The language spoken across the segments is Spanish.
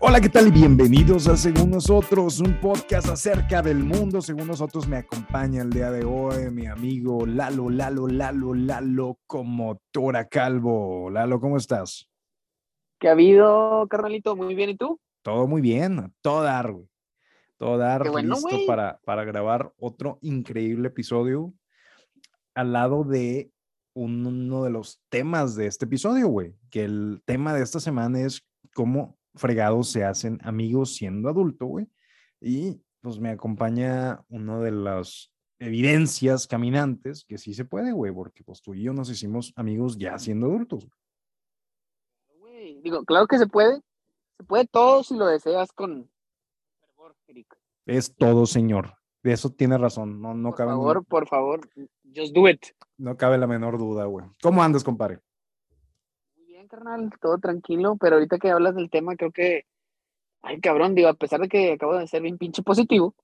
Hola, ¿qué tal? Y bienvenidos a Según Nosotros, un podcast acerca del mundo. Según nosotros me acompaña el día de hoy mi amigo Lalo, Lalo, Lalo, Lalo, como Tora Calvo. Lalo, ¿cómo estás? ¿Qué ha habido, carnalito? Muy bien, ¿y tú? Todo muy bien, todo dar, güey. Todo dar, bueno, listo para, para grabar otro increíble episodio al lado de un- uno de los temas de este episodio, güey. Que el tema de esta semana es cómo fregados se hacen amigos siendo adulto, güey. Y pues me acompaña una de las evidencias caminantes que sí se puede, güey, porque pues tú y yo nos hicimos amigos ya siendo adultos. Güey, Digo, claro que se puede. Se puede todo si lo deseas con fervor, Eric. Es todo, señor. De eso tiene razón. No, no, Por cabe, favor, por favor, just do it. no cabe la menor duda, güey. ¿Cómo andas, compadre? Bien, carnal, todo tranquilo, pero ahorita que hablas del tema, creo que, ay, cabrón, digo, a pesar de que acabo de ser bien pinche positivo,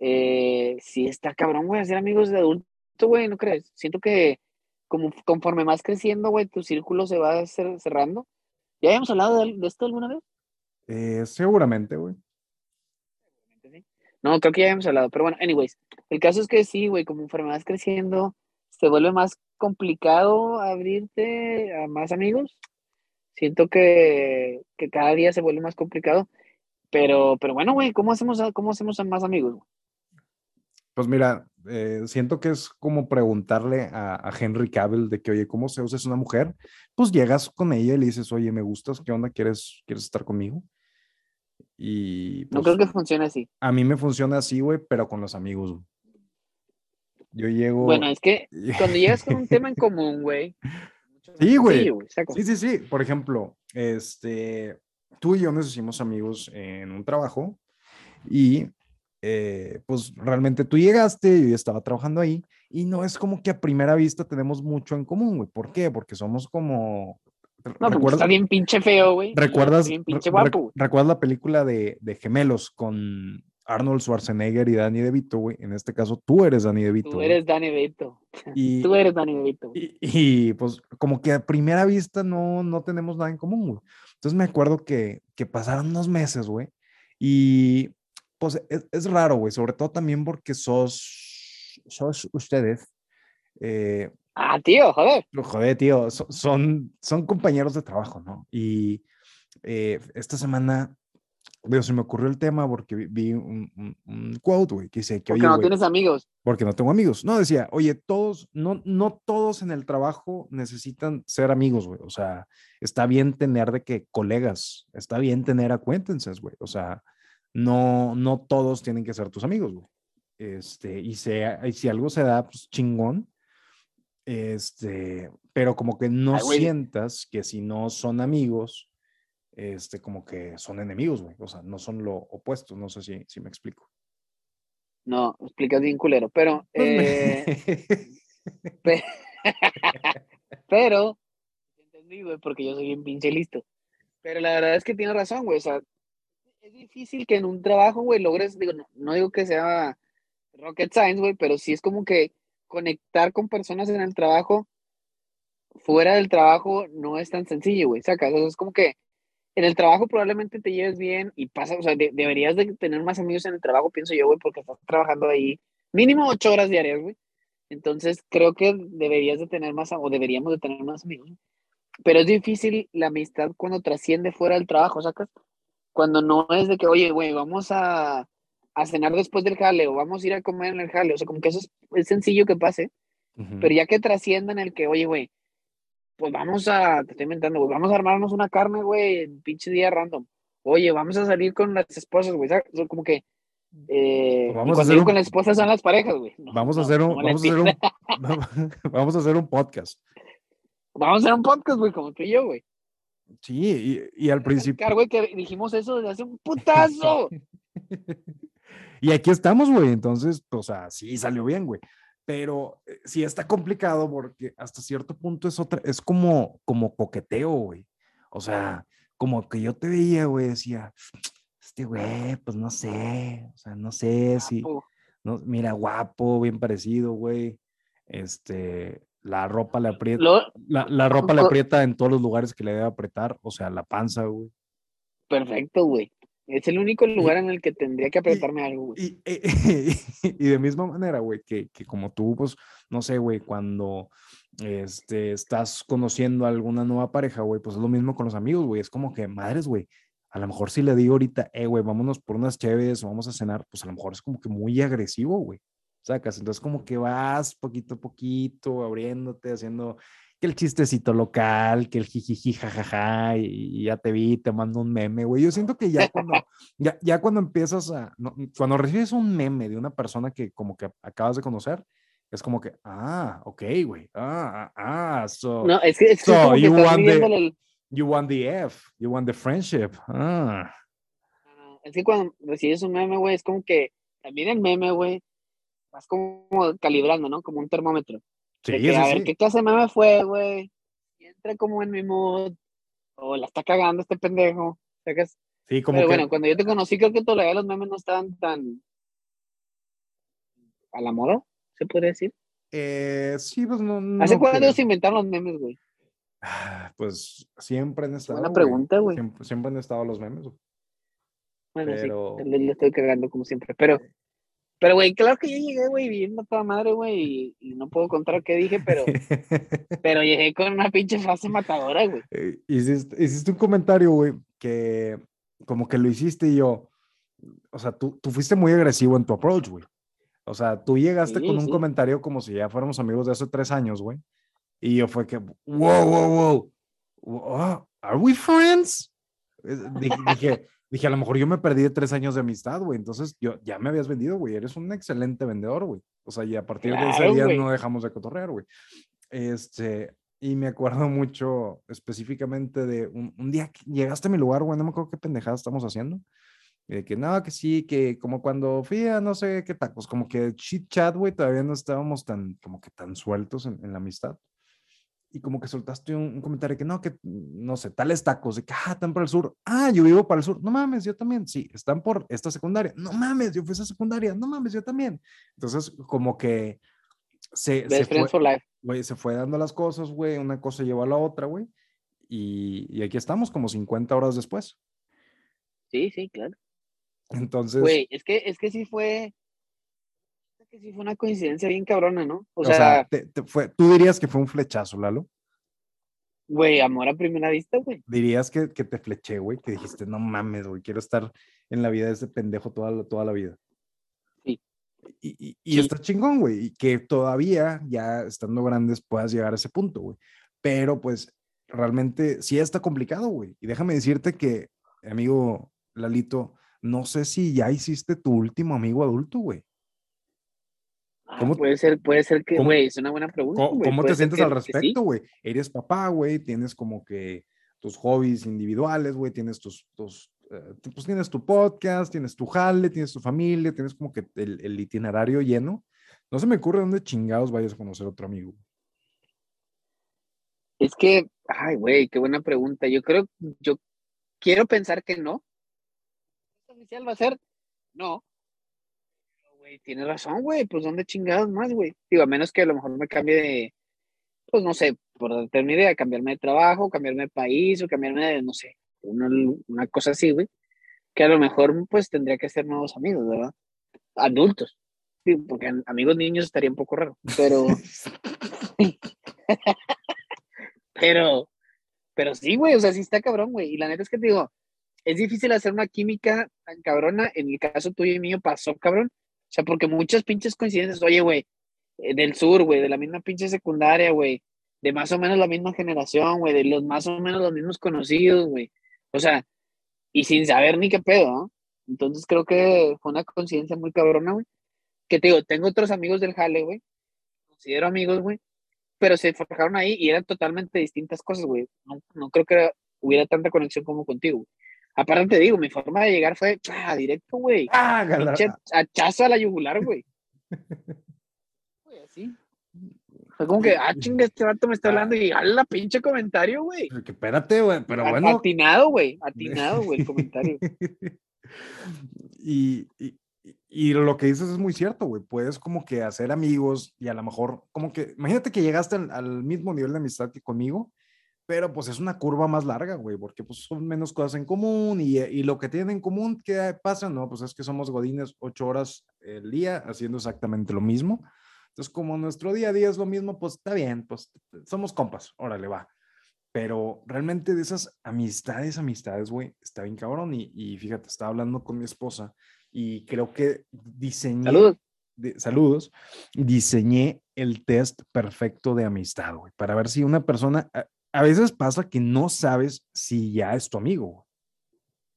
eh, sí está cabrón, güey, hacer amigos de adulto, güey, ¿no crees? Siento que como conforme más creciendo, güey, tu círculo se va cer- cerrando. ¿Ya habíamos hablado de, de esto alguna vez? Eh, seguramente, güey. No, creo que ya habíamos hablado, pero bueno, anyways, el caso es que sí, güey, como conforme vas creciendo, se vuelve más complicado abrirte a más amigos. Siento que, que cada día se vuelve más complicado, pero, pero bueno, güey, ¿cómo hacemos, a- cómo hacemos a más amigos? Pues mira, eh, siento que es como preguntarle a, a Henry Cavill de que, oye, ¿cómo se usa es una mujer? Pues llegas con ella y le dices, oye, me gustas, ¿qué onda? ¿Quieres, quieres estar conmigo? Y No pues, creo que funcione así. a mí me funciona así, güey, pero con los amigos. güey. Yo llego. Bueno, es que cuando llegas con un tema en común, güey. Sí, güey. Sí, sí, sí. Por ejemplo, este, tú y yo nos hicimos amigos en un trabajo y eh, pues realmente tú llegaste, yo estaba trabajando ahí y no es como que a primera vista tenemos mucho en común, güey. ¿Por qué? Porque somos como... No, porque ¿recuerdas- está bien pinche feo, güey. ¿Recuerdas, bien pinche guapo, güey. ¿Recuerdas la película de, de Gemelos con Arnold Schwarzenegger y Danny DeVito, güey? En este caso, tú eres Danny DeVito. Tú eres Danny DeVito. y, Tú eres Danny DeVito. y, y, pues como que a primera vista no, no tenemos nada en común, güey. Entonces me acuerdo que, que pasaron unos meses, güey. Y pues es, es raro, güey, sobre todo también porque sos, sos ustedes. Eh, Ah, tío, joder. no, Joder, tío, so- son, son compañeros de trabajo, ¿no? Y eh, esta semana, digo, se me ocurrió el tema porque vi, un, un, un quote, güey, que dice que, Porque oye, no güey, tienes amigos. porque no tengo amigos. No, decía, oye, todos, no, no todos en el trabajo necesitan ser amigos, güey. O sea, está bien tener de que colegas, está bien tener acquaintances, güey. O sea, no, no todos tienen que ser tus amigos, güey. Este, y, y si algo se da, pues chingón. Este, pero como que no Ay, sientas que si no son amigos, este, como que son enemigos, güey. O sea, no son lo opuesto. No sé si, si me explico. No, explicas bien culero, pero, Pues eh, pe- pero, entendí, güey, porque yo soy bien pinche listo. Pero la verdad es que tienes razón, güey, o sea, es difícil que en un trabajo, güey, logres, digo, no, no digo que sea rocket science, güey, pero sí es como que conectar con personas en el trabajo, fuera del trabajo, no es tan sencillo, güey, sacas, o sea, es como que en el trabajo probablemente te lleves bien y pasa, o sea, de- deberías de tener más amigos en el trabajo, pienso yo, güey, porque estás trabajando ahí mínimo ocho horas diarias, güey. Entonces creo que deberías de tener más, o deberíamos de tener más amigos. Pero es difícil la amistad cuando trasciende fuera del trabajo, ¿sacas? Cuando no es de que, oye, güey, vamos a, a cenar después del jale o vamos a ir a comer en el jale. O sea, como que eso es, es sencillo que pase, pero ya que trascienda en el que, oye, güey, pues vamos a, te estoy inventando, güey, vamos a armarnos una carne, güey, en pinche día random. Oye, vamos a salir con las esposas, güey, ¿sabes? Como que, eh, Pues vamos a hacer un- con las esposas son las parejas, güey. No, Vamos a hacer un, no vamos a hacer un, vamos a hacer un podcast. Vamos a hacer un podcast, güey, como tú y yo, güey. Sí, y, y al principio. Güey, que dijimos eso desde hace un putazo. Y aquí estamos, güey. Entonces, o sea, sí salió bien, güey. Pero eh, sí está complicado porque hasta cierto punto es otra, es como, como coqueteo, güey. O sea, como que yo te veía, güey, decía, este güey, pues no sé, o sea, no sé si, no, mira, guapo, bien parecido, güey. Este, la ropa le aprieta, Lo- la, la ropa le aprieta en todos los lugares que le debe apretar, o sea, la panza, güey. perfecto, güey. Es el único lugar en el que tendría que apretarme algo, güey. Y, y, y, de misma manera, güey, que, que como tú, pues, no sé, güey, cuando este, estás conociendo a alguna nueva pareja, güey, pues es lo mismo con los amigos, güey. Es como que, madres, güey, a lo mejor si le digo ahorita, eh, güey, vámonos por unas chéves, vamos a cenar, pues a lo mejor es como que muy agresivo, güey. Sacas, entonces como que vas poquito a poquito, abriéndote, haciendo que el chistecito local, que el jijiji, jajaja, y, ya te vi, te mando un meme, güey. Yo siento que ya cuando, ya, ya cuando empiezas a, cuando recibes un meme de una persona que como que acabas de conocer, es como que, ah, ok, güey, ah, ah, ah, so. No, es que, es so you, want the, el... you want the F, you want the friendship, ah. Es que cuando recibes un meme, güey, es como que también el meme, güey, vas como calibrando, ¿no? Como un termómetro. Sí, que, a ver, ¿qué clase de meme fue, güey? Y entra como en mi mood, o la está cagando este pendejo. Sí, como Pero bueno, cuando yo te conocí, creo que todavía los memes no estaban tan a la moda, se puede decir. Eh, sí, pues no. ¿Hace cuándo se inventaron los memes, güey? Ah, pues siempre han estado. Una pregunta, güey. Siempre, han estado los memes, güey. Bueno, sí, le estoy cagando como siempre, pero pero, güey, claro que yo llegué, güey, viviendo toda madre, güey, y, no puedo contar qué dije, pero, pero llegué con una pinche frase matadora, güey. Eh, hiciste, hiciste, un comentario, güey, que como que lo hiciste y yo, o sea, tú, tú fuiste muy agresivo en tu approach, güey. O sea, tú llegaste con un comentario como si ya fuéramos amigos de hace tres años, güey. Y yo fue que, wow, wow, wow, ¿are we friends? Dije, dije, a lo mejor yo me perdí de tres años de amistad, güey. Entonces, yo ya me habías vendido, güey. Eres un excelente vendedor, güey. O sea, y a partir de ese día no dejamos de cotorrear, güey. Este, y me acuerdo mucho específicamente de un, un, día que llegaste a mi lugar, güey. No me acuerdo qué pendejada estamos haciendo. De que no, que sí, que como cuando fui a no sé qué tacos, como que chit chat, güey, todavía no estábamos tan, como que tan sueltos en, en la amistad y como que soltaste un, comentario que no, que no sé, tales tacos, de que, ah, están para el sur, ah, yo vivo para el sur, no mames, yo también, sí, están por esta secundaria, no mames, yo fui a esa secundaria, no mames, yo también. Entonces, como que se, se fue, güey, se fue dando las cosas, güey, una cosa llevó a la otra, güey, y, y aquí estamos como 50 horas después. Sí, sí, claro. Entonces. Güey, es que, es que sí fue, que sí fue una coincidencia bien cabrona, ¿no? O, sea, fue, tú dirías que fue un flechazo, Lalo. Güey, amor a primera vista, güey. Dirías que, que te fleché, güey, que dijiste, no mames, güey, quiero estar en la vida de ese pendejo toda, toda la vida. Sí. Y, y, está chingón, güey, y que todavía, ya estando grandes, puedas llegar a ese punto, güey. Pero pues realmente sí está complicado, güey. Y déjame decirte que, amigo Lalito, no sé si ya hiciste tu último amigo adulto, güey. Ah, ¿Cómo, puede ser, puede ser que, güey, es una buena pregunta. ¿Cómo, te sientes al respecto, güey? Eres papá, güey, tienes como que tus hobbies individuales, güey, tienes tus, tus eh, pues tienes tu podcast, tienes tu jale, tienes tu familia, tienes como que el, el, itinerario lleno. No se me ocurre dónde chingados vayas a conocer a otro amigo. Es que, ay, güey, qué buena pregunta. Yo creo, yo quiero pensar que no. oficial va a ser no, tiene razón, güey, pues ¿dónde chingados más, güey? Digo, a menos que a lo mejor me cambie de, pues no sé, por darte una idea, cambiarme de trabajo, cambiarme de país o cambiarme de, no sé, una, una cosa así, güey, que a lo mejor pues tendría que ser nuevos amigos, ¿verdad? Adultos, sí, porque amigos niños estaría un poco raro, pero... pero, pero sí, güey, o sea, sí está cabrón, güey, y la neta es que te digo, es difícil hacer una química tan cabrona, en el caso tuyo y mío pasó, cabrón, o sea, porque muchas pinches coincidencias, oye, güey, eh, del sur, güey, de la misma pinche secundaria, güey, de más o menos la misma generación, güey, de los más o menos los mismos conocidos, güey. O sea, y sin saber ni qué pedo, ¿no? Entonces creo que fue una coincidencia muy cabrona, güey. Que te digo, tengo otros amigos del Jale, güey. Considero amigos, güey. Pero se forjaron ahí y eran totalmente distintas cosas, güey. No, no creo que hubiera tanta conexión como contigo. Güey. Aparte te digo, mi forma de llegar fue ah, directo, güey. Ah, Hachazo a la yugular, güey. Así. Fue como que, ah, chinga, este vato me está hablando y la pinche comentario, güey. Que espérate, güey, pero bueno. Atinado, güey, atinado, güey, el comentario. y, y, y, lo que dices es muy cierto, güey. Puedes como que hacer amigos y a lo mejor, como que, imagínate que llegaste al, al mismo nivel de amistad que conmigo, pero pues es una curva más larga, güey, porque pues son menos cosas en común y, y, lo que tienen en común, ¿qué pasa? No, pues es que somos godines ocho horas el día haciendo exactamente lo mismo. Entonces, como nuestro día a día es lo mismo, pues está bien, pues somos compas, órale, va. Pero realmente de esas amistades, amistades, güey, está bien cabrón. Y, y fíjate, estaba hablando con mi esposa y creo que diseñé. Saludos. saludos. Diseñé el test perfecto de amistad, güey, para ver si una persona a veces pasa que no sabes si ya es tu amigo.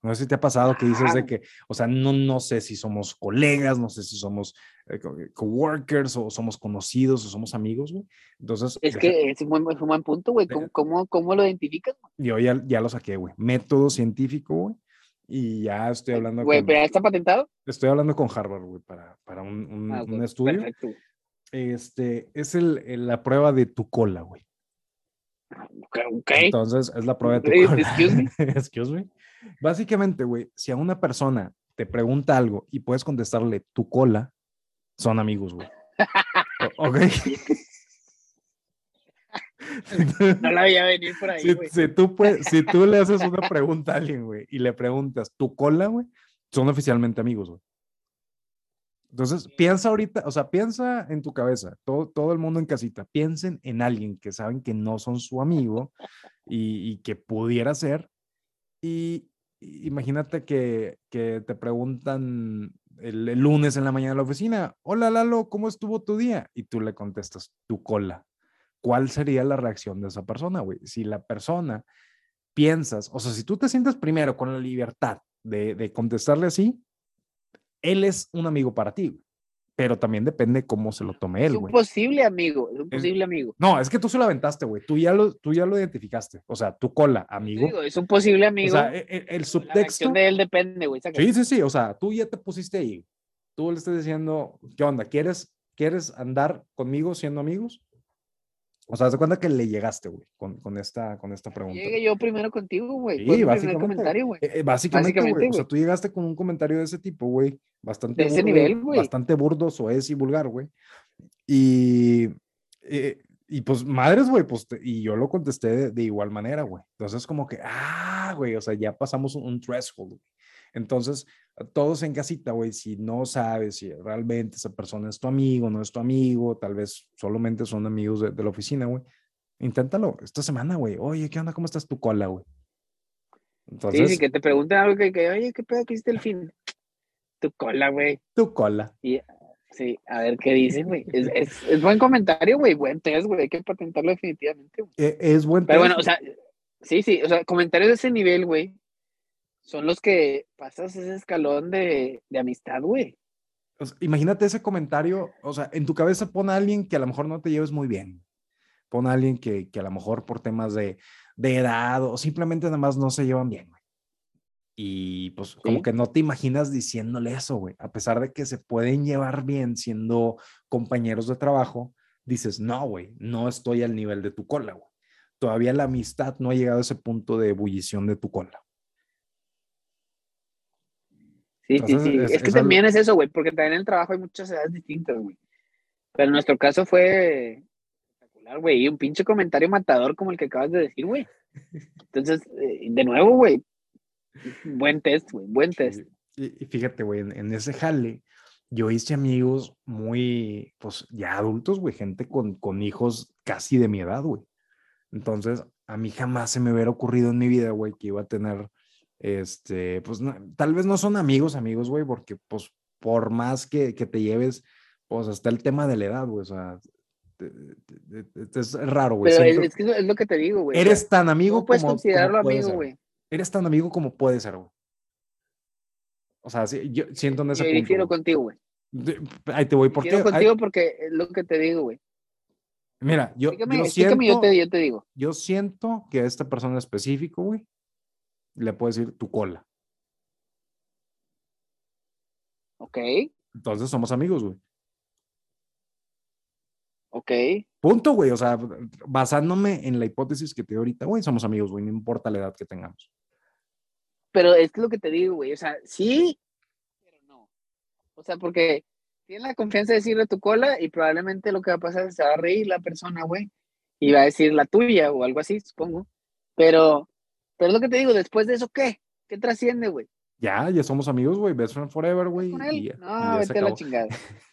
No sé si te ha pasado que dices de que, o sea, no, no sé si somos colegas, no sé si somos eh, eh, coworkers o somos conocidos o somos amigos, güey. Entonces. Es que es un buen, es un buen punto, güey. ¿Cómo, cómo, cómo lo identificas? Yo ya, ya lo saqué, güey. Método científico, güey. Y ya estoy hablando güey, ¿pero está patentado? Estoy hablando con Harvard, güey, para, para un, un, ah, un estudio. Perfecto. Este, es el, la prueba de tu cola, güey. Okay. Entonces, es la prueba de tu cola. Excuse me. Excuse me. Básicamente, güey, si a una persona te pregunta algo y puedes contestarle tu cola, son amigos, güey. ¿Ok? no la veía venir por ahí, güey. Si, tú si tú le haces una pregunta a alguien, güey, y le preguntas tu cola, güey, son oficialmente amigos, güey. Entonces, piensa ahorita, o sea, piensa en tu cabeza, todo, todo el mundo en casita, piensen en alguien que saben que no son su amigo y, que pudiera ser. Y imagínate que, que te preguntan el, el, lunes en la mañana en la oficina, hola Lalo, ¿cómo estuvo tu día? Y tú le contestas, tu cola. ¿Cuál sería la reacción de esa persona, güey? Si la persona piensas, o sea, si tú te sientes primero con la libertad de, de contestarle así, él es un amigo para ti, pero también depende cómo se lo tome él, güey. Es un posible amigo, es un posible amigo. No, es que tú se lo aventaste, güey. Tú ya lo, tú ya lo identificaste. O sea, tu cola, amigo. es un posible amigo. O sea, e, e, el, subtexto. La de él depende, güey. Sí, sí, sí. O sea, tú ya te pusiste ahí. Tú le estás diciendo, ¿qué onda? ¿Quieres, ¿quieres andar conmigo siendo amigos? O sea, ¿te cuenta que le llegaste, güey, con, con, esta, con esta pregunta? Llegué yo primero contigo, güey. Sí, básicamente. güey. Eh, eh, básicamente, güey. O sea, tú llegaste con un comentario de ese tipo, güey. Bastante. De ese nivel, güey. Bastante burdo, soez y vulgar, güey. Y, eh, y pues, madres, güey, pues, y yo lo contesté de, igual manera, güey. Entonces, como que, ah, güey, o sea, ya pasamos un, un threshold, güey. Entonces, todos en casita, güey, si no sabes si realmente esa persona es tu amigo, no es tu amigo, tal vez solamente son amigos de, la oficina, güey, inténtalo esta semana, güey. Oye, ¿qué onda? ¿Cómo estás tu cola, güey? Entonces, sí, sí, que te pregunten algo que, que oye, ¿qué pedo que hiciste el fin? Tu cola, güey. Tu cola. Y, sí, a ver qué dicen, güey. Es, es, es, buen comentario, güey. Buen test, güey. Hay que patentarlo definitivamente. Es, es buen Pero bueno, o sea, sí, sí, o sea, comentarios de ese nivel, güey, son los que pasas ese escalón de, de amistad, güey. imagínate ese comentario, o sea, en tu cabeza pone a alguien que a lo mejor no te lleves muy bien. Pon a alguien que, que a lo mejor por temas de, de, edad o simplemente nada más no se llevan bien, güey. Y pues como que no te imaginas diciéndole eso, güey. A pesar de que se pueden llevar bien siendo compañeros de trabajo, dices, no, güey, no estoy al nivel de tu cola, güey. Todavía la amistad no ha llegado a ese punto de ebullición de tu cola. Sí, sí, sí. Es, que también es eso, güey, porque también en el trabajo hay muchas edades distintas, güey. Pero en nuestro caso fue espectacular, güey. Y un pinche comentario matador como el que acabas de decir, güey. Entonces, eh, de nuevo, güey. Buen test, güey. Buen test. Y, fíjate, güey, en, ese jale, yo hice amigos muy, pues, ya adultos, güey. Gente con, con hijos casi de mi edad, güey. Entonces, a mí jamás se me hubiera ocurrido en mi vida, güey, que iba a tener este, pues tal vez no son amigos, amigos, güey, porque pues por más que, que, te lleves, pues hasta el tema de la edad, güey, o sea, es raro, güey. Pero es, que es lo que te digo, güey. Eres tan amigo puedes como, considerarlo amigo, güey. Eres tan amigo como puede ser, güey. O sea, sí, yo siento en ese yo difiero contigo, güey. Ahí te voy, ¿por qué? contigo porque es lo que te digo, güey. Mira, yo, yo siento, yo te, yo te digo. Yo siento que esta persona específico, güey, le puedes decir tu cola. Ok. Entonces somos amigos, güey. Ok. Punto, güey. O sea, basándome en la hipótesis que te ahorita, güey, somos amigos, güey, no importa la edad que tengamos. Pero es lo que te digo, güey. O sea, sí, pero no. O sea, porque tienes la confianza de decirle tu cola y probablemente lo que va a pasar es que se va a reír la persona, güey. Y va a decir la tuya o algo así, supongo Pero, pero es lo que te digo, después de eso, ¿qué? ¿Qué trasciende, güey? Ya, ya somos amigos, güey. Best friend forever, güey. No, vete a la chingada.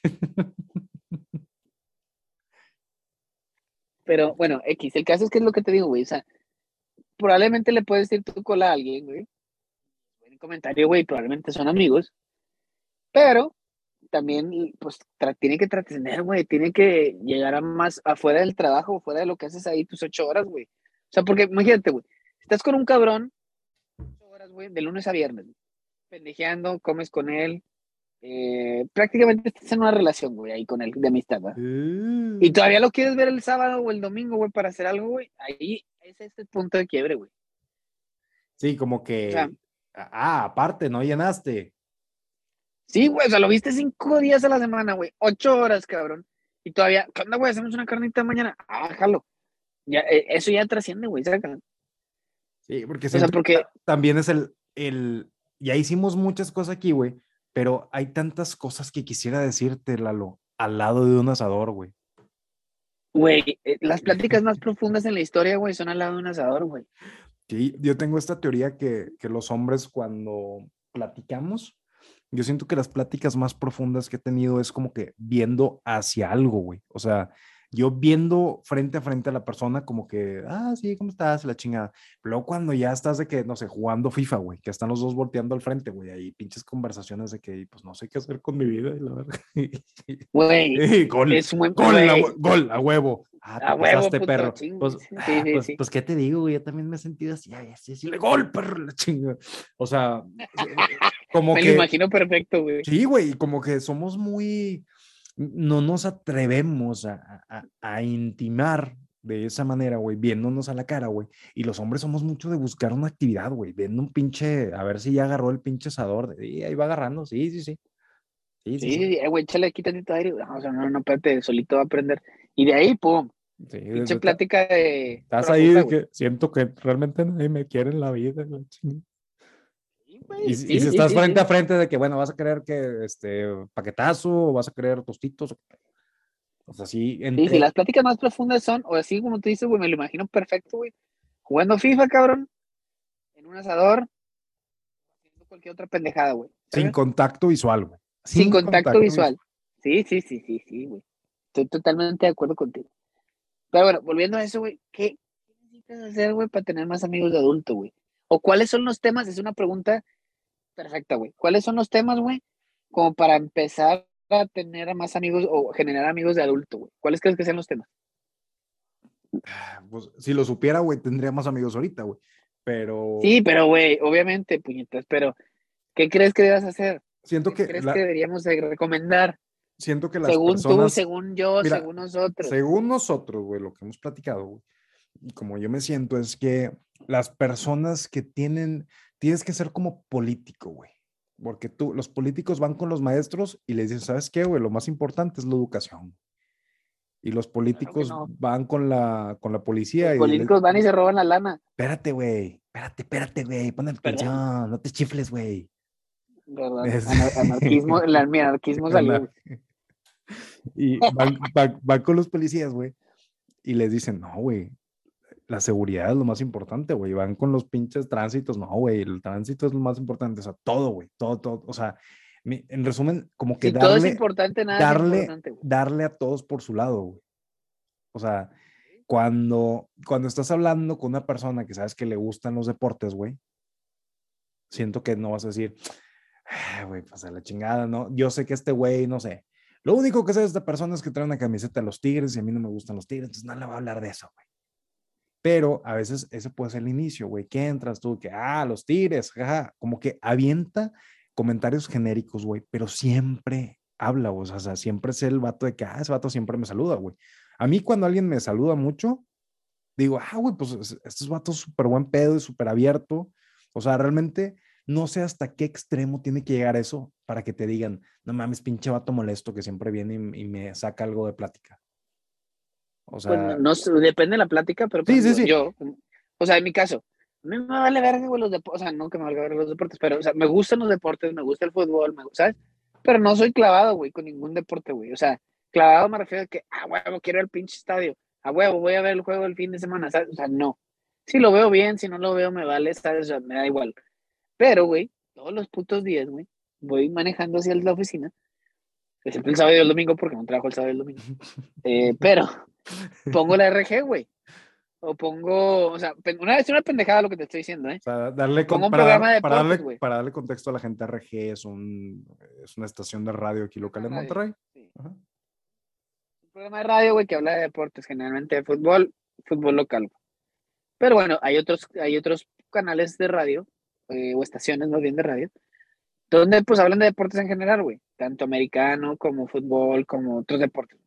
Pero bueno, X, el caso es que es lo que te digo, güey. O sea, probablemente le puedes decir tu cola a alguien, güey. Buen comentario, güey, probablemente son amigos. Pero también, pues, tiene que trascender, güey. Tiene que llegar a más afuera del trabajo, fuera de lo que haces ahí tus ocho horas, güey. O sea, porque imagínate, güey. Estás con un cabrón, horas, güey, de lunes a viernes, pendejeando, comes con él. eh, prácticamente estás en una relación, güey, ahí con él, de amistad, ¿verdad? y todavía lo quieres ver el sábado o el domingo, güey, para hacer algo, güey, ahí ese es el punto de quiebre, güey. Sí, como que. O sea- ah, aparte, no llenaste. Sí, güey, o sea, lo viste cinco días a la semana, güey, ocho horas, cabrón. Y todavía, ¿qué onda, güey? Hacemos una carnita mañana. Ah, jalo. Ya, eh, eso ya trasciende, güey, sácalo. Sí, porque, O sea, porque, ta- también es el, el. Ya hicimos muchas cosas aquí, güey. Pero hay tantas cosas que quisiera decirte, Lalo, al lado de un asador, güey. güey, eh, las pláticas más profundas en la historia, güey, son al lado de un asador, güey. Sí, yo tengo esta teoría que, que los hombres cuando platicamos, yo siento que las pláticas más profundas que he tenido es como que viendo hacia algo, güey. O sea, yo viendo frente a frente a la persona como que, ah, sí, ¿cómo estás? La chingada. Pero luego cuando ya estás de que, no sé, jugando FIFA, güey, que están los dos volteando al frente, güey, ahí pinches conversaciones de que, pues no sé qué hacer con mi vida, y la verdad. Güey, gol, es un buen gol, a, gol, a huevo. Ah, te A huevo, puto, perro. Pues, sí, ah, sí, pues, sí. pues, ¿qué te digo, güey? Yo también me he sentido así, ay, así, así, gol, perro, la chinga. O sea, como Me lo que, imagino perfecto, güey. sí, güey, como que somos muy, no nos atrevemos a, a, a intimar de esa manera, güey, viéndonos a la cara, güey. Y los hombres somos mucho de buscar una actividad, güey, viendo un pinche, a ver si ya agarró el pinche asador. de- Y ahí va agarrando, sí, sí, sí. Sí, sí, Sí, sí. sí, eh, güey, échale aquí tantito aire. güey. O sea, no, no, espérate, solito va a aprender. Y de ahí, pum, Sí, pinche plática de. Estás ahí de que siento que realmente nadie me quiere en la vida. la. Sí, Y, si- sí, y si estás sí, frente sí. a frente de que, bueno, vas a querer que, este, paquetazo o vas a querer tostitos. O sea, sí, entre- sí, las pláticas más profundas son, o así como tú dices, güey, me lo imagino perfecto, güey. Jugando FIFA, cabrón. En un asador. Haciendo cualquier otra pendejada, güey. sin contacto visual, güey. Sin contacto visual. Sí, sí, sí, sí, sí, güey. Estoy totalmente de acuerdo contigo. Pero bueno, volviendo a eso, güey, ¿qué, qué necesitas hacer, güey, para tener más amigos de adulto, güey? ¿O cuáles son los temas? Es una pregunta perfecta, güey. ¿Cuáles son los temas, güey, como para empezar a tener más amigos o generar amigos de adulto, güey? ¿Cuáles crees que sean los temas? Pues, si lo supiera, güey, tendría más amigos ahorita, güey. Pero Sí, pero, güey, obviamente, puñetas, pero ¿qué crees que debas hacer? siento ¿Qué que, crees la- que deberíamos de recomendar? siento que las Según tú, personas, según yo, Mira, según nosotros. según nosotros, güey, lo que hemos platicado, güey, como yo me siento, es que las personas que tienen, tienes que ser como político, güey. Porque tú, los políticos van con los maestros y les dicen, ¿sabes qué, güey? Lo más importante es la educación. Y los políticos no. van con la, con la policía Los y les- políticos van y se roban la lana. espérate, güey, espérate, espérate, güey, pon atención, no te chifles, güey. ¿verdad? Es- anarquismo, el mi anarquismo salió. Y van, van- van con los policías, güey, y les dicen, no, güey, la seguridad es lo más importante, güey. Van con los pinches tránsitos, no, güey, el tránsito es lo más importante, o sea, todo, güey, todo, todo, o sea, mi- en resumen, como que Si todo es darle, importante, nada darle- es importante, güey. darle a todos por su lado, güey. O sea, cuando, cuando estás hablando con una persona que sabes que le gustan los deportes, güey, siento que no vas a decir, "Ah, güey, pues a la chingada, ¿no? Yo sé que este güey, no sé. Lo único que sé de esta persona es que trae una camiseta de los Tigres y a mí no me gustan los Tigres, entonces no le voy a hablar de eso, güey. Pero a veces ese puede ser el inicio, güey. ¿Qué entras tú? Que, ah, los Tigres, jaja. Como que avienta comentarios genéricos, güey, pero siempre habla, o sea, siempre es el vato de que, ah, ese vato siempre me saluda, güey. A mí cuando alguien me saluda mucho, digo, ah, güey, pues es- este es vato súper buen pedo y súper abierto. O sea, realmente no sé hasta qué extremo tiene que llegar eso para que te digan, no mames, pinche vato molesto que siempre viene y me saca algo de plática. O sea, Pues no, depende de la plática, pero Sí, sí, sí. yo, o sea, en mi caso, a mí me vale verga, güey, los deportes, o sea, no que me valga verga los deportes, pero, o sea, me gustan los deportes, me gusta el fútbol, me, ¿sabes? Pero no soy clavado, güey, con ningún deporte, güey. O sea, clavado me refiero a que, ah, huevo, quiero ir al pinche estadio, a huevo, voy a ver el juego el fin de semana, ¿sabes? O sea, no. Si lo veo bien, si no lo veo, me vale, ¿sabes? me da igual. Pero, güey, todos los putos días, güey, voy manejando hacia la oficina, excepto el sábado y el domingo, porque no trabajo el sábado y el domingo. Eh, pero pongo la RG, güey. O pongo, o sea, una vez una pendejada lo que te estoy diciendo, ¿eh? O sea, darle Pongo un para, programa de para deportes, darle, güey. para darle contexto a la gente, RG es, un, es una estación de radio aquí local en. Monterrey. Sí. Ajá. Un programa de radio, güey, que habla de deportes, generalmente de fútbol, fútbol local. Pero bueno, hay otros, hay otros canales de radio, eh, o estaciones más bien de radio, donde pues hablan de deportes en general, güey. Tanto americano como fútbol, como otros deportes.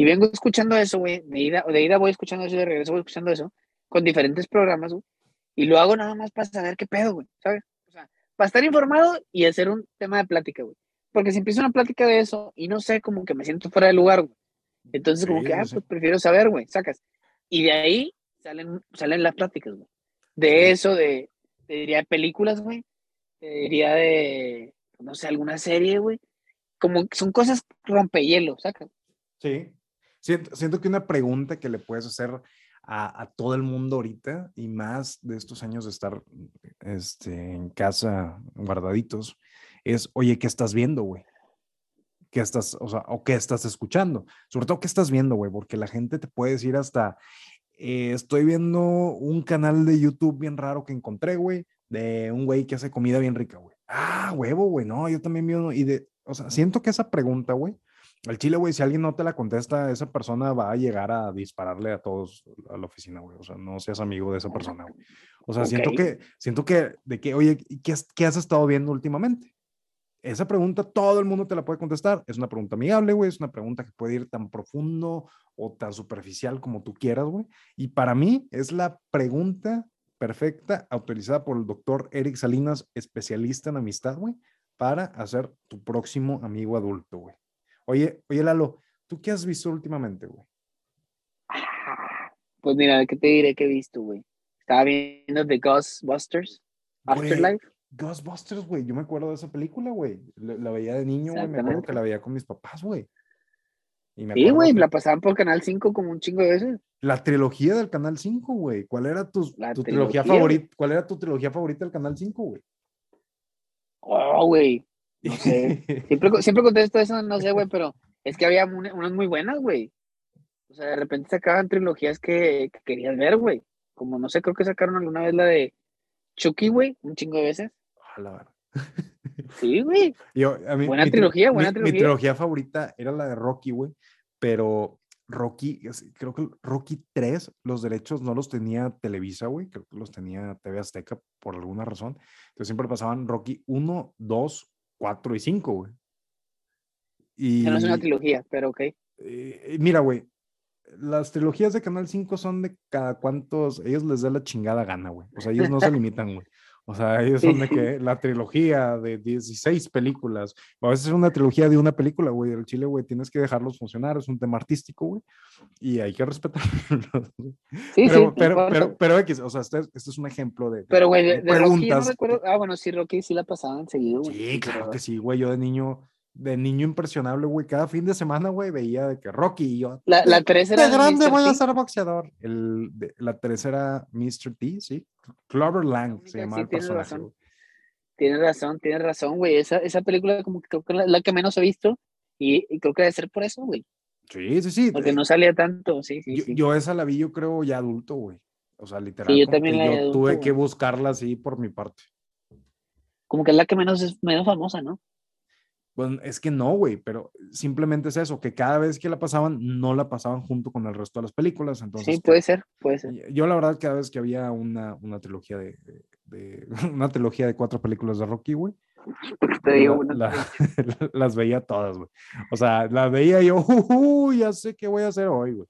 Y vengo escuchando eso, güey. De ida, de ida voy escuchando eso, de regreso voy escuchando eso, con diferentes programas, güey. Y lo hago nada más para saber qué pedo, güey, ¿sabes? O sea, para estar informado y hacer un tema de plática, güey. Porque si empiezo una plática de eso y no sé, como que me siento fuera de lugar, güey. Entonces, como Sí, que, ah, pues prefiero saber, güey, sacas. Y de ahí salen, salen las pláticas, güey. De eso, de, te diría de películas, güey. Te diría de, no sé, alguna serie, güey. Como que son cosas rompehielo, sacas. Sí. Siento, siento que una pregunta que le puedes hacer a, todo el mundo ahorita y más de estos años de estar este, en casa guardaditos es, oye, ¿qué estás viendo, güey? ¿Qué estás, o sea, o qué estás escuchando? Sobre todo, ¿qué estás viendo, güey? Porque la gente te puede decir hasta, eh, estoy viendo un canal de YouTube bien raro que encontré, güey, de un güey que hace comida bien rica, güey. Ah, huevo, güey, no, yo también vi uno. Y de, o sea, siento que esa pregunta, güey, al chile, güey, si alguien no te la contesta, esa persona va a llegar a dispararle a todos a la oficina, güey. O sea, no seas amigo de esa persona, güey. O sea, siento que, siento que, de que, oye, ¿y ¿qué has, qué has estado viendo últimamente? Esa pregunta todo el mundo te la puede contestar. Es una pregunta amigable, güey. Es una pregunta que puede ir tan profundo o tan superficial como tú quieras, güey. Y para mí es la pregunta perfecta, autorizada por el doctor Eric Salinas, especialista en amistad, güey, para hacer tu próximo amigo adulto, güey. Oye, oye, Lalo, ¿tú qué has visto últimamente, güey? Ah, Pues mira, ¿qué te diré que he visto, güey? Estaba viendo The Ghostbusters, Afterlife. Ghostbusters, güey. Yo me acuerdo de esa película, güey. La, la veía de niño, güey. Me acuerdo que la veía con mis papás, güey. Sí, güey, que- la pasaban por Canal 5 como un chingo de veces. La trilogía del Canal 5, güey. ¿Cuál era tu, trilogía trilogía, favorita? ¿Cuál era tu trilogía favorita del Canal 5, güey? Oh, güey. No sé. Siempre, siempre contesto eso, no sé, güey, pero es que había una- unas muy buenas, güey. O sea, de repente sacaban trilogías que, que querías ver, güey. Como, no sé, creo que sacaron alguna vez la de Chucky, güey, un chingo de veces. A la verdad. Sí, güey. Yo, a mí- Buena mi trilogía, buena mi- Mi trilogía. trilogía favorita era la de Rocky, güey. Pero Rocky, creo que Rocky 3, los derechos no los tenía Televisa, güey. Creo que los tenía TV Azteca por alguna razón. Entonces siempre pasaban Rocky 1, 2, 4 y 5, güey. Y Que no es una trilogía, pero ok. eh, mira, güey. Las trilogías de Canal 5 son de cada cuantos, ellos les da la chingada gana, güey. O sea, ellos no se limitan, güey. O sea, ellos son de que la trilogía de 16 películas, o a veces es una trilogía de una película, güey. El chile, güey, tienes que dejarlos funcionar, es un tema artístico, güey. Y hay que respetarlo. Sí, pero, sí, pero, pero, pero, X, o sea, este, este es un ejemplo de, de- Pero, güey, de de, Rocky no recuerdo. Ah, bueno, sí, Rocky sí la pasaban seguido, güey. Sí, claro pero- que sí, güey. Yo de niño, de niño impresionable, güey. Cada fin de semana, güey, veía de que Rocky y yo. La, la 3 era de grande Mr. voy a T. ser boxeador. El, de- la tercera Mr. T, sí. Clover Lang se sí, llamaba el tienes personaje. razón. Tienes razón, tienes razón, güey. Esa, esa película como que creo que es la, la que menos he visto y, y creo que debe ser por eso, güey. Sí, sí, sí. Porque no salía tanto, sí, sí, yo, sí. yo esa la vi, yo creo, ya adulto, güey. O sea, literal. yo como también la yo adulto, tuve güey. que buscarla así por mi parte. Como que es la que menos es menos famosa, ¿no? Bueno, es que no, güey, pero simplemente es eso, que cada vez que la pasaban, no la pasaban junto con el resto de las películas. Entonces, sí, puede ser, puede ser. Yo la verdad cada vez que había una, una trilogía de, una trilogía de cuatro películas de Rocky, güey, Te digo, la- bueno, la- las veía todas, güey. O sea, las veía y yo, "Ujú, ya sé qué voy a hacer hoy, güey.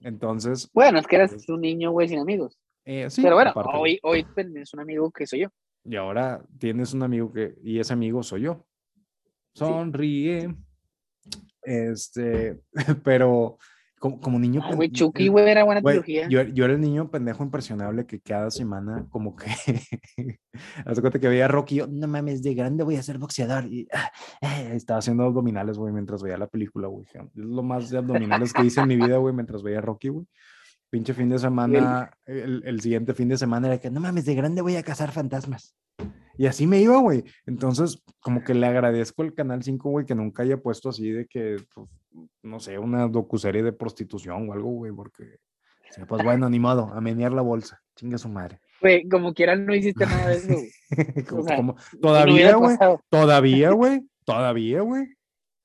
Entonces, bueno, es que eras pues, un niño, güey, sin amigos. eh, sí, Pero bueno, aparte, hoy, hoy tienes un amigo que soy yo. Y ahora tienes un amigo que, y ese amigo soy yo. Sonríe. Este, pero como, como niño. Ay, güey, Chucky, güey, era buena Güey, trilogía. yo, yo era el niño pendejo impresionable que cada semana como que haz de cuenta que veía a Rocky yo, no mames, de grande voy a ser boxeador y ah, ah, estaba haciendo abdominales, güey, mientras veía la película, güey. Es lo más de abdominales que hice en mi vida, güey, mientras veía a Rocky, güey. Pinche fin de semana, el, el, siguiente fin de semana era que no mames, de grande voy a cazar fantasmas. Y así me iba, güey. Entonces, como que le agradezco al Canal 5, güey, que nunca haya puesto así de que, pues, no sé, una docuserie de prostitución o algo, güey, porque, pues bueno, ni modo, a menear la bolsa, chinga su madre. Güey, como quieran, no hiciste nada de eso. todavía, güey, todavía, güey, todavía, güey.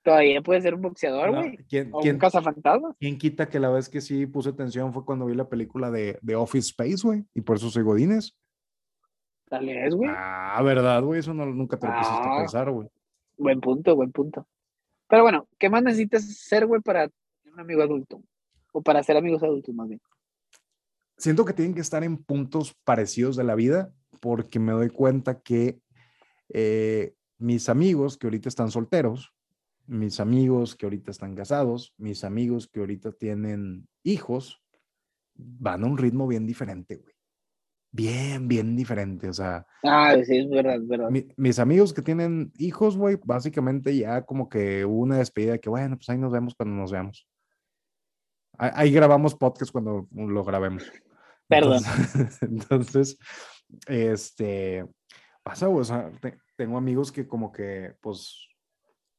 Todavía puede ser un boxeador, güey. ¿quién, o un cazafantasma. ¿Quién quita que la vez que sí puse atención fue cuando vi la película de, de Office Space, güey? Y por eso soy Godines. Tal es, güey. Ah, verdad, güey, eso no, nunca te lo quisiste ah. pensar, güey. Buen punto, buen punto. Pero bueno, ¿qué más necesitas ser, güey, para ser un amigo adulto? O para ser amigos adultos, más bien. Siento que tienen que estar en puntos parecidos de la vida, porque me doy cuenta que eh, mis amigos que ahorita están solteros, mis amigos que ahorita están casados, mis amigos que ahorita tienen hijos, van a un ritmo bien diferente, güey bien, bien diferente. O sea, ah, sí, es verdad, es verdad. mis amigos que tienen hijos, güey, básicamente ya como que una despedida de que, bueno, pues ahí nos vemos cuando nos veamos. Ahí, grabamos podcast cuando lo grabemos. Perdón. Entonces, este, pasa, güey, o sea, tengo amigos que como que, pues,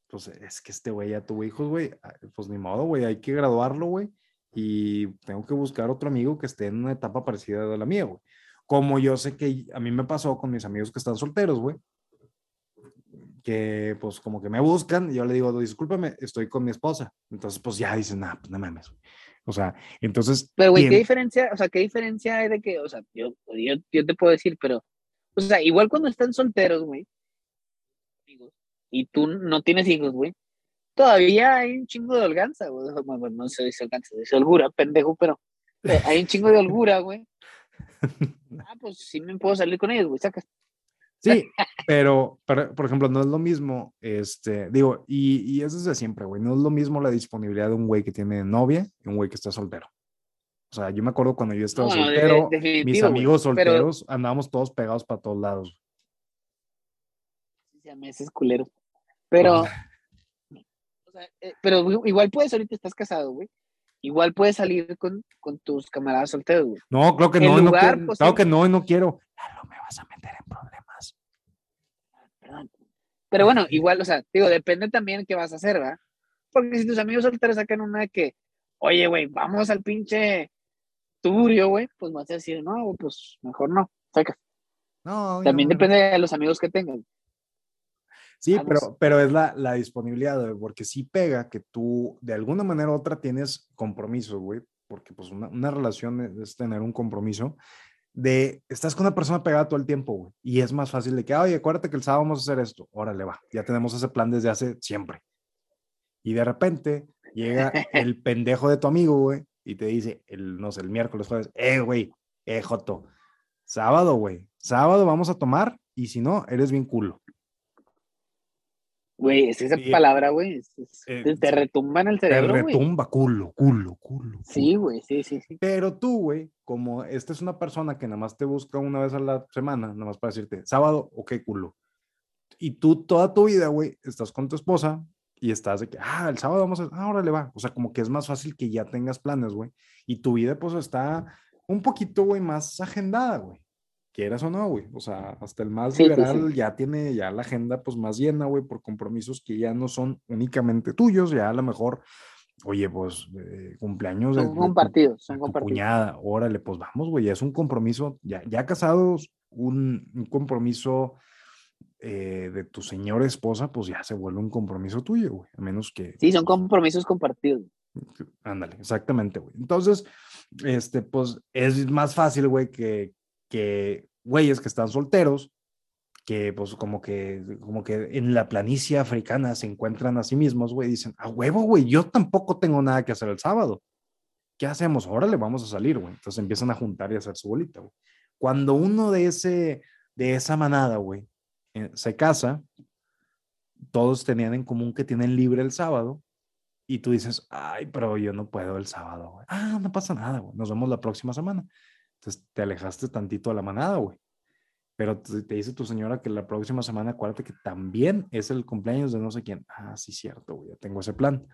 pues es que este güey ya tuvo hijos, güey, ah, pues ni modo, güey, hay que graduarlo, güey, y tengo que buscar otro amigo que esté en una etapa parecida a la mía, güey. Como yo sé que a mí me pasó con mis amigos que están solteros, güey. Que pues como que me buscan y yo le digo, discúlpame, estoy con mi esposa. Entonces pues ya dicen, nah, pues no mames. O sea, entonces... Pero güey, ¿qué diferencia? O sea, ¿qué diferencia hay de que, o sea, yo, yo, yo te puedo decir, pero, o sea, igual cuando están solteros, güey, y tú no tienes hijos, güey, todavía hay un chingo de holganza, güey. Bueno, no sé si holganza, es holgura, pendejo, pero hay un chingo de holgura, güey. ah, pues sí me puedo salir con ellos, güey, sacas. Sí, pero, por ejemplo, no es lo mismo, este, digo, y, y eso es de siempre, güey, no es lo mismo la disponibilidad de un güey que tiene novia que un güey que está soltero. O sea, yo me acuerdo cuando yo estaba soltero, mis amigos solteros andábamos todos pegados para todos lados. Sí, meses culeros. Pero, o sea, eh, pero igual puedes, ahorita estás casado, güey igual puedes salir con, con tus camaradas solteros, güey. No, creo que no, no quiero, pues, claro que no, no quiero. Claro, me vas a meter en problemas. Perdón. Pero bueno, igual, o sea, digo, depende también qué vas a hacer, ¿verdad? Porque si tus amigos solteros sacan una que, oye, güey, vamos al pinche tuburio, güey, pues vas a decir, no, pues mejor no, sacas. No, También depende de los amigos que tengan. Sí, pero, pero es la, la disponibilidad, porque sí pega que tú de alguna manera u otra tienes compromiso, güey, porque pues una, una relación es tener un compromiso de, estás con una persona pegada todo el tiempo, güey, y es más fácil de que, oye, acuérdate que el sábado vamos a hacer esto, órale, va, ya tenemos ese plan desde hace siempre. Y de repente llega el pendejo de tu amigo, güey, y te dice, el, no sé, el miércoles, jueves, eh, güey, eh, Joto, sábado, güey, sábado vamos a tomar, y si no, eres bien culo. Güey, es esa palabra, güey. Eh, te retumba en el cerebro. Te retumba, culo, culo, culo, Sí, güey, sí, sí, sí. Pero tú, güey, como esta es una persona que nada más te busca una vez a la semana, nada más para decirte, sábado, ok, culo. Y tú toda tu vida, güey, estás con tu esposa y estás de que, ah, el sábado vamos a, ah, le va. O sea, como que es más fácil que ya tengas planes, güey. Y tu vida, pues, está un poquito, güey, más agendada, güey quieras o no, güey. O sea, hasta el más liberal ya tiene ya la agenda pues más llena, güey, por compromisos que ya no son únicamente tuyos, ya a lo mejor, oye, pues cumpleaños. Son compartidos, son compartidos. Cuñada, órale, pues vamos, güey, ya es un compromiso, ya, ya casados, un, un compromiso eh, de tu señora esposa, pues ya se vuelve un compromiso tuyo, güey, a menos que... Sí, son compromisos compartidos. Ándale, exactamente, güey. Entonces, este, pues es más fácil, güey, que, que güeyes que están solteros, que pues como que, como que en la planicie africana se encuentran a sí mismos, güey, dicen, a huevo, güey, yo tampoco tengo nada que hacer el sábado. ¿Qué hacemos? Órale, vamos a salir, güey. Entonces empiezan a juntar y a hacer su bolita, güey. Cuando uno de, ese, de esa manada, güey, eh, se casa, todos tenían en común que tienen libre el sábado y tú dices, ay, pero yo no puedo el sábado, güey. Ah, no pasa nada, güey. Nos vemos la próxima semana. Entonces te alejaste tantito a la manada, güey. Pero te, dice tu señora que la próxima semana acuérdate que también es el cumpleaños de no sé quién. Ah, sí, cierto, güey, ya tengo ese plan.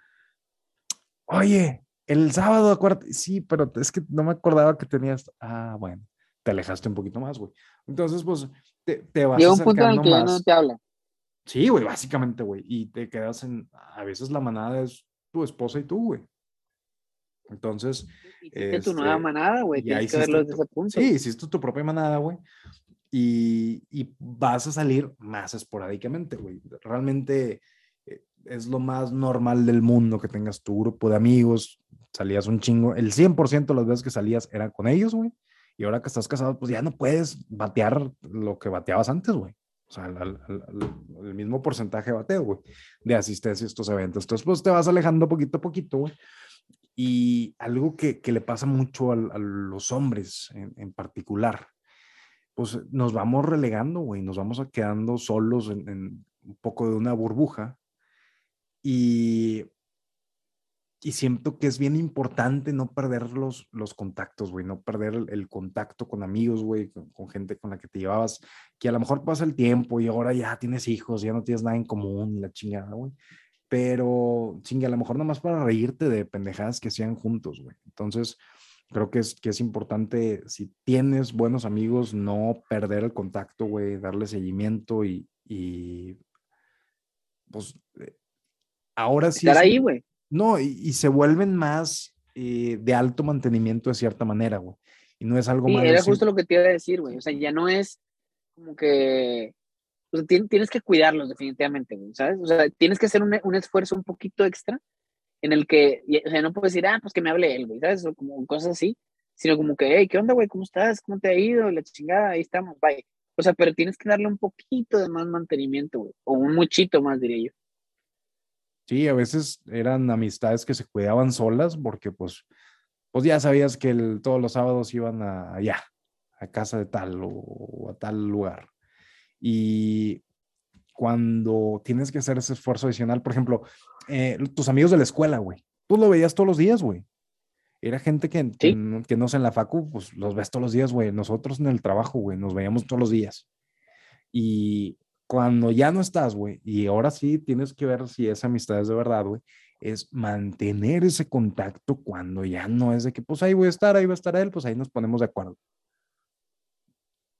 Oye, El sábado, acuérdate, sí, pero es que no me acordaba que tenías, ah, bueno, te alejaste un poquito más, güey. Entonces, pues, te, te vas Llega un punto en el que ya no te habla. Sí, güey, básicamente, güey. Y te quedas en, a veces la manada es tu esposa y tú, güey. Entonces, Hiciste tu nueva este, manada, güey. Tienes que verlo desde ese punto. sí, hiciste tu propia manada, güey. Y, y vas a salir más esporádicamente, güey. Realmente eh, es lo más normal del mundo que tengas tu grupo de amigos, salías un chingo. El 100% de las veces que salías eran con ellos, güey. Y ahora que estás casado, pues ya no puedes batear lo que bateabas antes, güey. O sea, el mismo porcentaje de bateo, güey, de asistencia a estos eventos. Entonces, pues te vas alejando poquito a poquito, güey. Y algo que, que le pasa mucho al- a, los hombres en, en particular, pues nos vamos relegando, güey, nos vamos a quedando solos en, en un poco de una burbuja. Y, y siento que es bien importante no perder los, los contactos, güey, no perder el, el contacto con amigos, güey, con, con gente con la que te llevabas, que a lo mejor pasa el tiempo y ahora ya tienes hijos, ya no tienes nada en común, la chingada, güey. Pero, chinga, a lo mejor nada más para reírte de pendejadas que hacían juntos, güey. Entonces, creo que es, que es importante, si tienes buenos amigos, no perder el contacto, güey, darle seguimiento y, y pues, eh, ahora sí. Estar es- ahí, güey. no, y, y se vuelven más eh, de alto mantenimiento de cierta manera, güey. Y no es algo Sí, malo. era justo lo que te iba a decir, güey. O sea, ya no es como que. O sea, tien- tienes que cuidarlos, definitivamente, ¿sabes? O sea, tienes que hacer un, esfuerzo un poquito extra en el que, o sea, no puedes decir, ah, pues que me hable él, güey, ¿sabes? O como cosas así, sino como que, hey, ¿qué onda, güey? ¿Cómo estás? ¿Cómo te ha ido? La chingada, ahí estamos, bye. O sea, pero tienes que darle un poquito de más mantenimiento, güey, o un muchito más, diría yo. Sí, a veces eran amistades que se cuidaban solas porque pues, pues ya sabías que todos los sábados iban a, allá, a casa de tal o, o a tal lugar. Y cuando tienes que hacer ese esfuerzo adicional, por ejemplo, eh, tus amigos de la escuela, güey, tú lo veías todos los días, güey. Era gente que, que, no- que no sé en la facu, pues los ves todos los días, güey. Nosotros en el trabajo, güey, nos veíamos todos los días. Y cuando ya no estás, güey, y ahora sí tienes que ver si esa amistad es de verdad, güey, es mantener ese contacto cuando ya no es de que, pues ahí voy a estar, ahí va a estar él, pues ahí nos ponemos de acuerdo.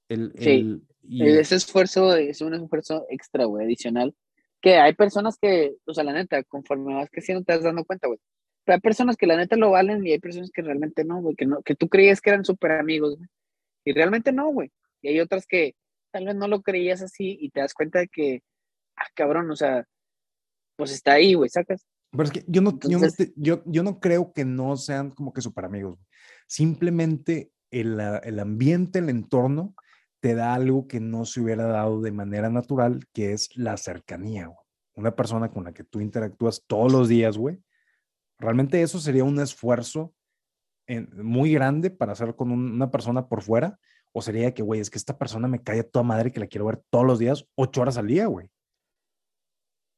El, Sí. el- y- Ese esfuerzo es un esfuerzo extra, güey, adicional. Que hay personas que, o sea, la neta, conforme vas creciendo te vas dando cuenta, güey. Pero hay personas que la neta lo valen y hay personas que realmente no, güey, que, no, que tú creías que eran súper amigos, güey. Y realmente no, güey. Y hay otras que tal vez no lo creías así y te das cuenta de que, ah, cabrón, o sea, pues está ahí, güey, sacas. Pero es que yo no, yo, no Entonces- yo, yo no creo que no sean como que super amigos. güey. Simplemente el, el ambiente, el entorno, te da algo que no se hubiera dado de manera natural, que es la cercanía, güey. Una persona con la que tú interactúas todos los días, güey. Realmente eso sería un esfuerzo en- muy grande para hacer con un- una persona por fuera. O sería que, güey, es que esta persona me cae a toda madre que la quiero ver todos los días, ocho horas al día, güey.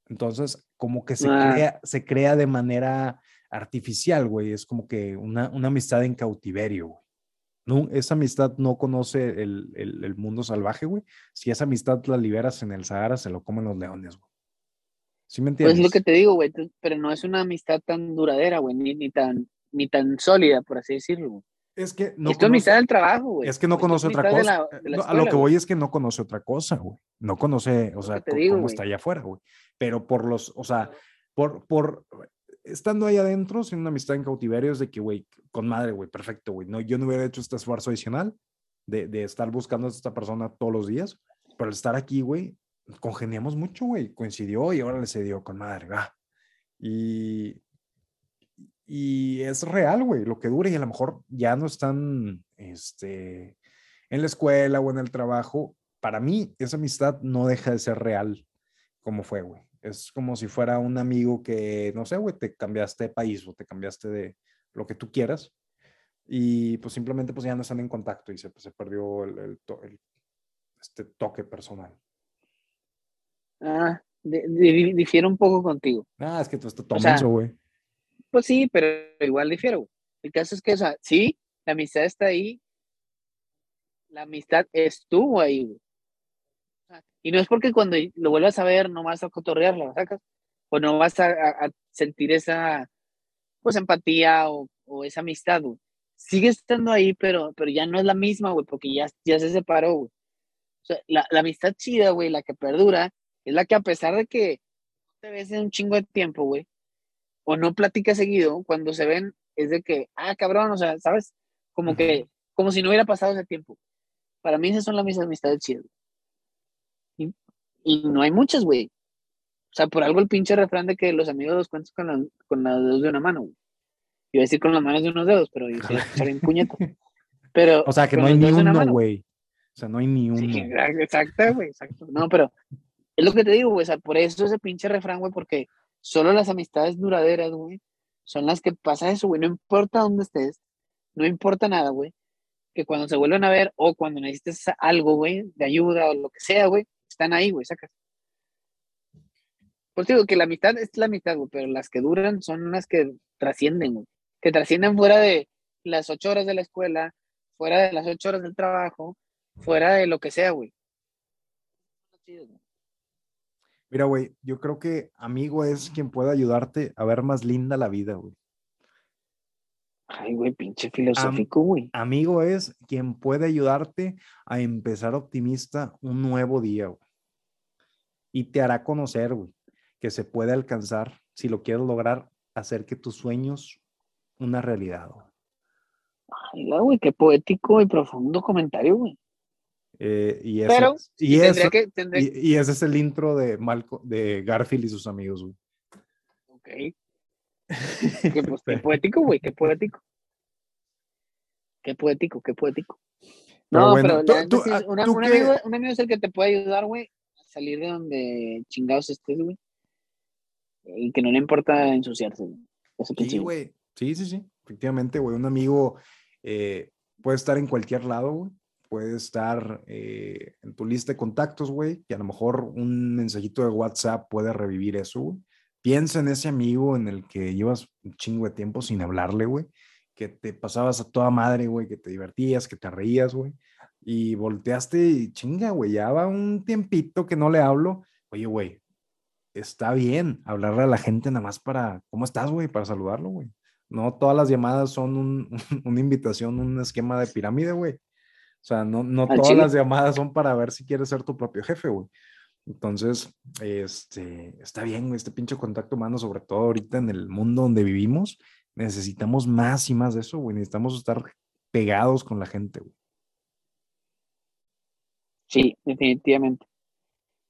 Entonces, como que se, Ah. crea, se crea de manera artificial, güey. Es como que una, una amistad en cautiverio, güey. No, esa amistad no conoce el, el- el mundo salvaje, güey. Si esa amistad la liberas en el Sahara, se lo comen los leones, güey. ¿Sí me Pues entiendes? es lo que te digo, güey, pero no es una amistad tan duradera, güey, ni, ni tan, ni tan sólida, por así decirlo, güey. Es que no es tu amistad conoce- del trabajo, güey. Es que no conoce otra de cosa. la- de la No, a lo que güey. voy es que no conoce otra cosa, güey. No conoce, o sea, digo, cómo güey. está allá afuera, güey. Pero por los, o sea, por, por, estando ahí adentro, sin una amistad en cautiverio, es de que, güey, con madre, güey, perfecto, güey. No, yo no hubiera hecho este esfuerzo adicional de, de estar buscando a esta persona todos los días, pero al estar aquí, güey, congeniamos mucho, güey. Coincidió y ahora le se dio con madre, va. Y, y es real, güey, lo que dura y a lo mejor ya no están, este, en la escuela o en el trabajo. Para mí, esa amistad no deja de ser real como fue, güey. Es como si fuera un amigo que, no sé, güey, te cambiaste de país o te cambiaste de lo que tú quieras y pues simplemente pues ya no están en contacto y se, pues, se perdió el, el el- este toque personal. Ah, di- di- difiero un poco contigo. Ah, es que tú estás O sea, tomenso, güey. Pues sí, pero igual difiero. güey. El caso es que, o sea, sí, la amistad está ahí. La amistad estuvo ahí, güey. Y no es porque cuando lo vuelvas a ver no vas a cotorrearla, ¿sacas? O no vas a, sentir esa, pues empatía o, o esa amistad, güey. Sigue estando ahí, pero, pero ya no es la misma, güey, porque ya, ya se separó, güey. O sea, la, la amistad chida, güey, la que perdura, es la que a pesar de que te ves en un chingo de tiempo, güey, o no platica seguido, cuando se ven es de que, ah, cabrón, o sea, ¿sabes? Como que, como si no hubiera pasado ese tiempo. Para mí esas son las mis amistades chidas. Y, no hay muchas, güey. O sea, por algo el pinche refrán de que los amigos los cuentas con, la, con las dedos de una mano, güey. Iba a decir con las manos de unos dedos, pero yo un puñeto. Pero, o sea, que no hay ni uno, güey. O sea, no hay ni uno. Sí, exacto, güey, exacto. No, pero es lo que te digo, güey. O sea, por eso ese pinche refrán, güey, porque solo las amistades duraderas, güey, son las que pasa eso, güey. No importa dónde estés, no importa nada, güey. Que cuando se vuelven a ver o cuando necesites algo, güey, de ayuda o lo que sea, güey, están ahí, güey, sacas. Pues digo que la mitad es la mitad, güey, pero las que duran son las que trascienden, güey. Que trascienden fuera de las ocho horas de la escuela, fuera de las ocho horas del trabajo, fuera de lo que sea, güey. Mira, güey, yo creo que amigo es quien puede ayudarte a ver más linda la vida, güey. Ay, güey, pinche filosófico, güey. amigo es quien puede ayudarte a empezar optimista un nuevo día, güey. Y te hará conocer, güey, que se puede alcanzar, si lo quieres lograr, hacer que tus sueños una realidad, güey. Ay, güey, qué poético y profundo comentario, güey. Eh, y, ese, y, y, ese es el intro de, Malco, de Garfield y sus amigos, güey. Ok. qué, pues, qué poético, güey, qué poético. Qué poético, qué poético. no, pero ah, un, amigo, un, amigo, es el que te puede ayudar, güey, salir de donde chingados estés, güey. Y que no le importa ensuciarse, güey. sí, güey. Sí, sí, sí. Efectivamente, güey. Un amigo eh, puede estar en cualquier lado, güey puede estar eh, en tu lista de contactos, güey, que a lo mejor un mensajito de WhatsApp puede revivir eso, güey. Piensa en ese amigo en el que llevas un chingo de tiempo sin hablarle, güey, que te pasabas a toda madre, güey, que te divertías, que te reías, güey, y volteaste y chinga, güey, ya va un tiempito que no le hablo. Oye, güey, está bien hablarle a la gente nada más para, ¿cómo estás, güey? Para saludarlo, güey. No todas las llamadas son un, una invitación, un esquema de pirámide, güey. O sea, no, no todas las llamadas son para ver si quieres ser tu propio jefe, güey. Entonces, este, está bien, güey, este pinche contacto humano, sobre todo ahorita en el mundo donde vivimos, necesitamos más y más de eso, güey. Necesitamos estar pegados con la gente, güey. Sí, definitivamente.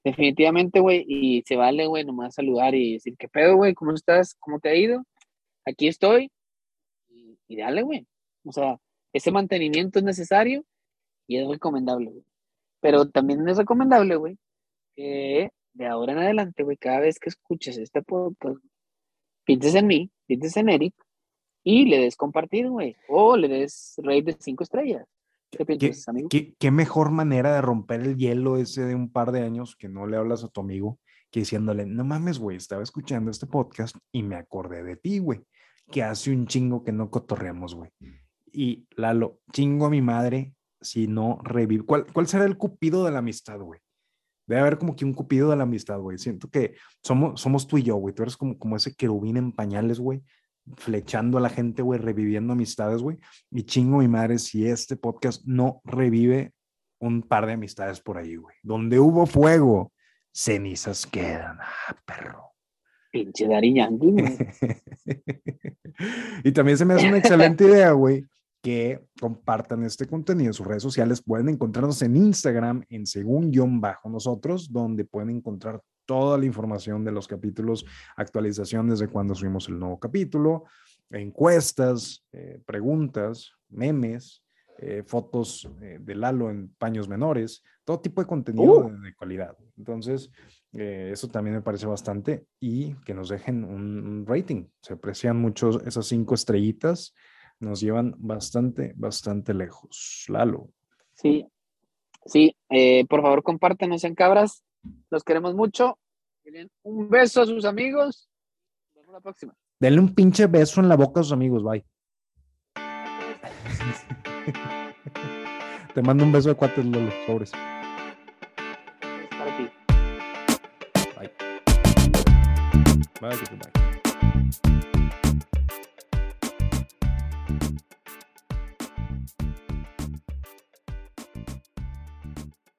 Definitivamente, güey, y se vale, güey, nomás saludar y decir, ¿qué pedo, güey? ¿Cómo estás? ¿Cómo te ha ido? Aquí estoy. Y, dale, güey. O sea, ese mantenimiento es necesario y es recomendable, güey. Pero también es recomendable, güey, que de ahora en adelante, güey, cada vez que escuches este podcast, pienses en mí, pienses en Eric y le des compartir, güey, o le des rate de cinco estrellas. ¿Qué piensas, amigo? ¿Qué, mejor manera de romper el hielo ese de un par de años que no le hablas a tu amigo que diciéndole, no mames, güey, estaba escuchando este podcast y me acordé de ti, güey, que hace un chingo que no cotorreamos, güey. Y Lalo, chingo a mi madre si no revive. ¿Cuál, ¿Cuál será el cupido de la amistad, güey? Debe haber como que un cupido de la amistad, güey. Siento que somos, somos tú y yo, güey. Tú eres como, como ese querubín en pañales, güey. Flechando a la gente, güey, reviviendo amistades, güey. Y chingo mi madre si este podcast no revive un par de amistades por ahí, güey. Donde hubo fuego, cenizas quedan. Ah, perro. Pinche Dari y también se me hace una excelente idea, güey, que compartan este contenido en sus redes sociales. Pueden encontrarnos en Instagram en según bajo nosotros, donde pueden encontrar toda la información de los capítulos, actualizaciones de cuando subimos el nuevo capítulo, encuestas, eh, preguntas, memes, eh, fotos eh, de Lalo en paños menores, todo tipo de contenido uh. de, calidad. Entonces, eso también me parece bastante y que nos dejen un rating. Se aprecian mucho esas cinco estrellitas nos llevan bastante, bastante lejos. Lalo. Sí, sí, eh, por favor compártenos en cabras, los queremos mucho. Un beso a sus amigos. Nos vemos la próxima. Denle un pinche beso en la boca a sus amigos, bye. Te mando un beso de cuates, Lolo, sobres. Para ti. Bye. Bye, bye.